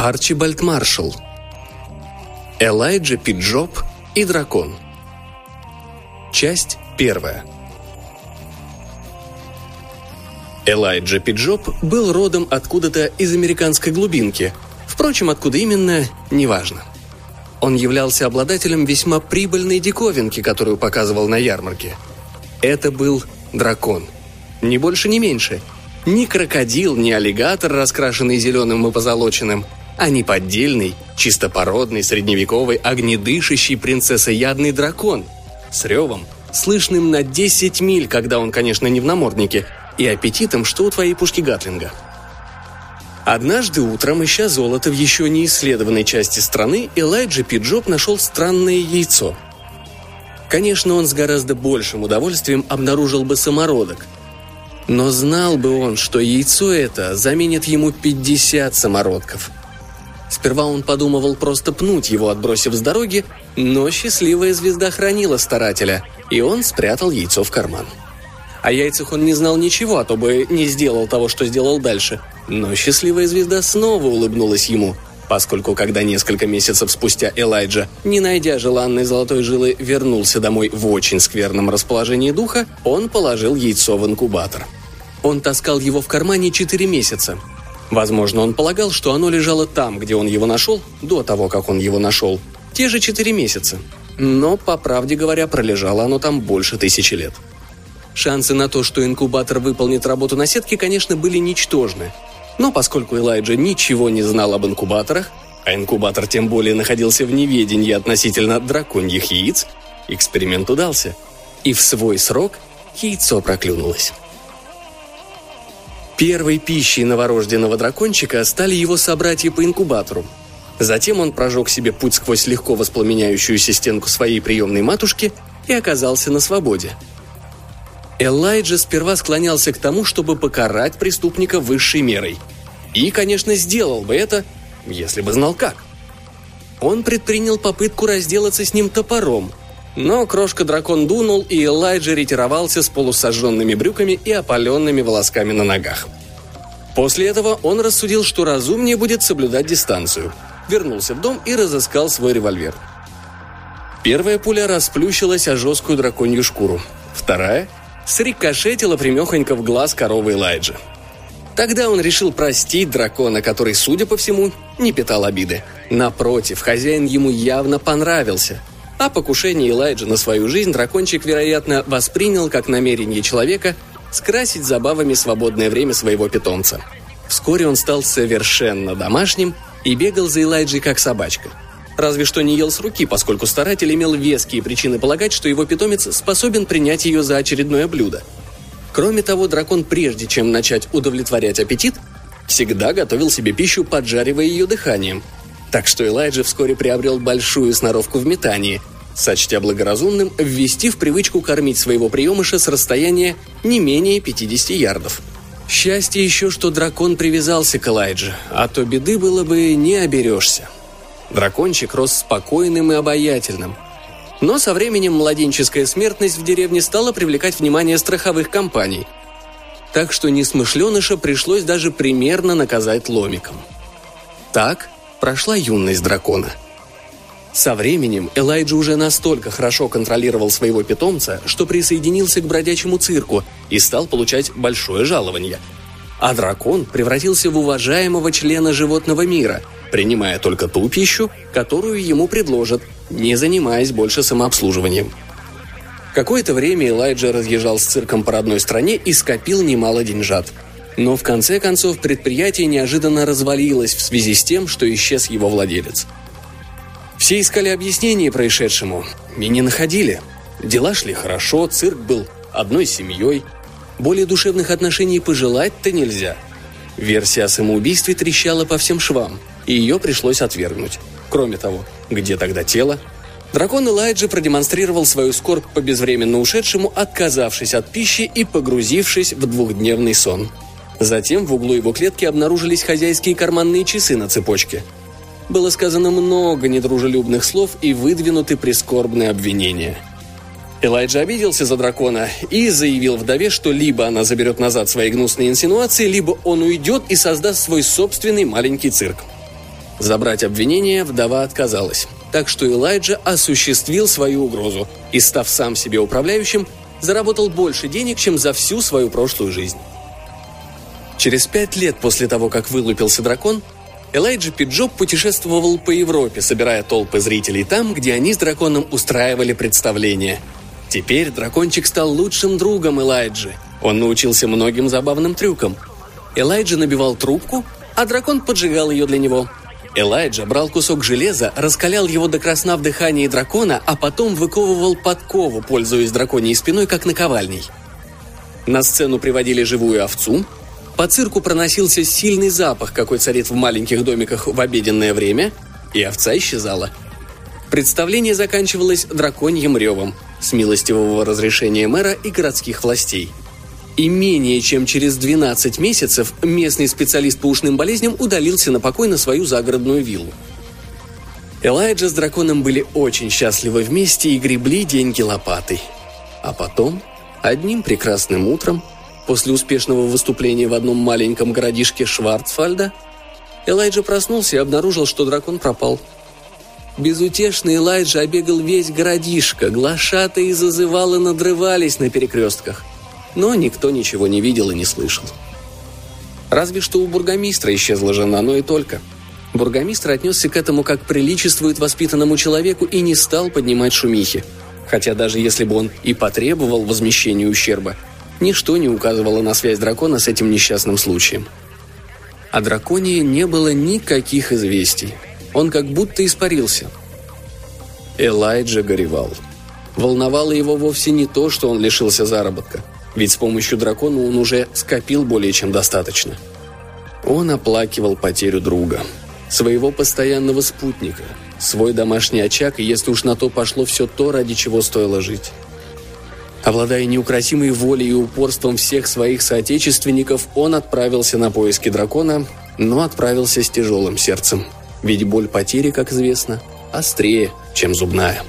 Арчибальд Маршалл. Элайджа Пиджоп и дракон. Часть первая. Элайджа Пиджоп был родом откуда-то из американской глубинки. Впрочем, откуда именно, неважно. Он являлся обладателем весьма прибыльной диковинки, которую показывал на ярмарке. Это был дракон. Ни больше, ни меньше. Ни крокодил, ни аллигатор, раскрашенный зеленым и позолоченным – а не поддельный, чистопородный, средневековый, огнедышащий принцессоядный дракон с ревом, слышным на 10 миль, когда он, конечно, не в наморднике, и аппетитом, что у твоей пушки Гатлинга. Однажды утром, ища золото в еще не исследованной части страны, Элайджа Пиджоп нашел странное яйцо. Конечно, он с гораздо большим удовольствием обнаружил бы самородок. Но знал бы он, что яйцо это заменит ему 50 самородков – Сперва он подумывал просто пнуть его, отбросив с дороги, но счастливая звезда хранила старателя, и он спрятал яйцо в карман. О яйцах он не знал ничего, а то бы не сделал того, что сделал дальше. Но счастливая звезда снова улыбнулась ему, поскольку когда несколько месяцев спустя Элайджа, не найдя желанной золотой жилы, вернулся домой в очень скверном расположении духа, он положил яйцо в инкубатор. Он таскал его в кармане четыре месяца, Возможно, он полагал, что оно лежало там, где он его нашел, до того, как он его нашел. Те же четыре месяца. Но, по правде говоря, пролежало оно там больше тысячи лет. Шансы на то, что инкубатор выполнит работу на сетке, конечно, были ничтожны. Но поскольку Элайджа ничего не знал об инкубаторах, а инкубатор тем более находился в неведении относительно драконьих яиц, эксперимент удался. И в свой срок яйцо проклюнулось. Первой пищей новорожденного дракончика стали его собратья по инкубатору. Затем он прожег себе путь сквозь легко воспламеняющуюся стенку своей приемной матушки и оказался на свободе. Элайджа сперва склонялся к тому, чтобы покарать преступника высшей мерой. И, конечно, сделал бы это, если бы знал как. Он предпринял попытку разделаться с ним топором, но крошка-дракон дунул, и Элайджа ретировался с полусожженными брюками и опаленными волосками на ногах. После этого он рассудил, что разумнее будет соблюдать дистанцию. Вернулся в дом и разыскал свой револьвер. Первая пуля расплющилась о жесткую драконью шкуру. Вторая срикошетила примехонько в глаз коровы Элайджа. Тогда он решил простить дракона, который, судя по всему, не питал обиды. Напротив, хозяин ему явно понравился – а покушение Элайджа на свою жизнь дракончик, вероятно, воспринял как намерение человека скрасить забавами свободное время своего питомца. Вскоре он стал совершенно домашним и бегал за Элайджей как собачка. Разве что не ел с руки, поскольку старатель имел веские причины полагать, что его питомец способен принять ее за очередное блюдо. Кроме того, дракон, прежде чем начать удовлетворять аппетит, всегда готовил себе пищу, поджаривая ее дыханием – так что Элайджа вскоре приобрел большую сноровку в метании, сочтя благоразумным ввести в привычку кормить своего приемыша с расстояния не менее 50 ярдов. Счастье еще, что дракон привязался к Элайдже, а то беды было бы не оберешься. Дракончик рос спокойным и обаятельным. Но со временем младенческая смертность в деревне стала привлекать внимание страховых компаний. Так что несмышленыша пришлось даже примерно наказать ломиком. Так прошла юность дракона. Со временем Элайджа уже настолько хорошо контролировал своего питомца, что присоединился к бродячему цирку и стал получать большое жалование. А дракон превратился в уважаемого члена животного мира, принимая только ту пищу, которую ему предложат, не занимаясь больше самообслуживанием. Какое-то время Элайджа разъезжал с цирком по родной стране и скопил немало деньжат – но в конце концов предприятие неожиданно развалилось в связи с тем, что исчез его владелец. Все искали объяснение происшедшему и не находили. Дела шли хорошо, цирк был одной семьей. Более душевных отношений пожелать-то нельзя. Версия о самоубийстве трещала по всем швам, и ее пришлось отвергнуть. Кроме того, где тогда тело? Дракон Элайджи продемонстрировал свою скорбь по безвременно ушедшему, отказавшись от пищи и погрузившись в двухдневный сон – Затем в углу его клетки обнаружились хозяйские карманные часы на цепочке. Было сказано много недружелюбных слов и выдвинуты прискорбные обвинения. Элайджа обиделся за дракона и заявил вдове, что либо она заберет назад свои гнусные инсинуации, либо он уйдет и создаст свой собственный маленький цирк. Забрать обвинение вдова отказалась. Так что Элайджа осуществил свою угрозу и, став сам себе управляющим, заработал больше денег, чем за всю свою прошлую жизнь. Через пять лет после того, как вылупился дракон, Элайджа Пиджоп путешествовал по Европе, собирая толпы зрителей там, где они с драконом устраивали представления. Теперь дракончик стал лучшим другом Элайджи. Он научился многим забавным трюкам. Элайджа набивал трубку, а дракон поджигал ее для него. Элайджа брал кусок железа, раскалял его до красна в дыхании дракона, а потом выковывал подкову, пользуясь драконьей спиной, как наковальней. На сцену приводили живую овцу, по цирку проносился сильный запах, какой царит в маленьких домиках в обеденное время, и овца исчезала. Представление заканчивалось драконьим ревом с милостивого разрешения мэра и городских властей. И менее чем через 12 месяцев местный специалист по ушным болезням удалился на покой на свою загородную виллу. Элайджа с драконом были очень счастливы вместе и гребли деньги лопатой. А потом, одним прекрасным утром, После успешного выступления в одном маленьком городишке Шварцфальда Элайджа проснулся и обнаружил, что дракон пропал. Безутешный Элайджа обегал весь городишко, глашатые зазывалы надрывались на перекрестках. Но никто ничего не видел и не слышал. Разве что у бургомистра исчезла жена, но и только. Бургомистр отнесся к этому как приличествует воспитанному человеку и не стал поднимать шумихи. Хотя даже если бы он и потребовал возмещения ущерба – Ничто не указывало на связь дракона с этим несчастным случаем. О драконе не было никаких известий. Он как будто испарился. Элайджа горевал. Волновало его вовсе не то, что он лишился заработка, ведь с помощью дракона он уже скопил более чем достаточно. Он оплакивал потерю друга, своего постоянного спутника, свой домашний очаг, и если уж на то пошло все то, ради чего стоило жить. Обладая неукротимой волей и упорством всех своих соотечественников, он отправился на поиски дракона, но отправился с тяжелым сердцем. Ведь боль потери, как известно, острее, чем зубная.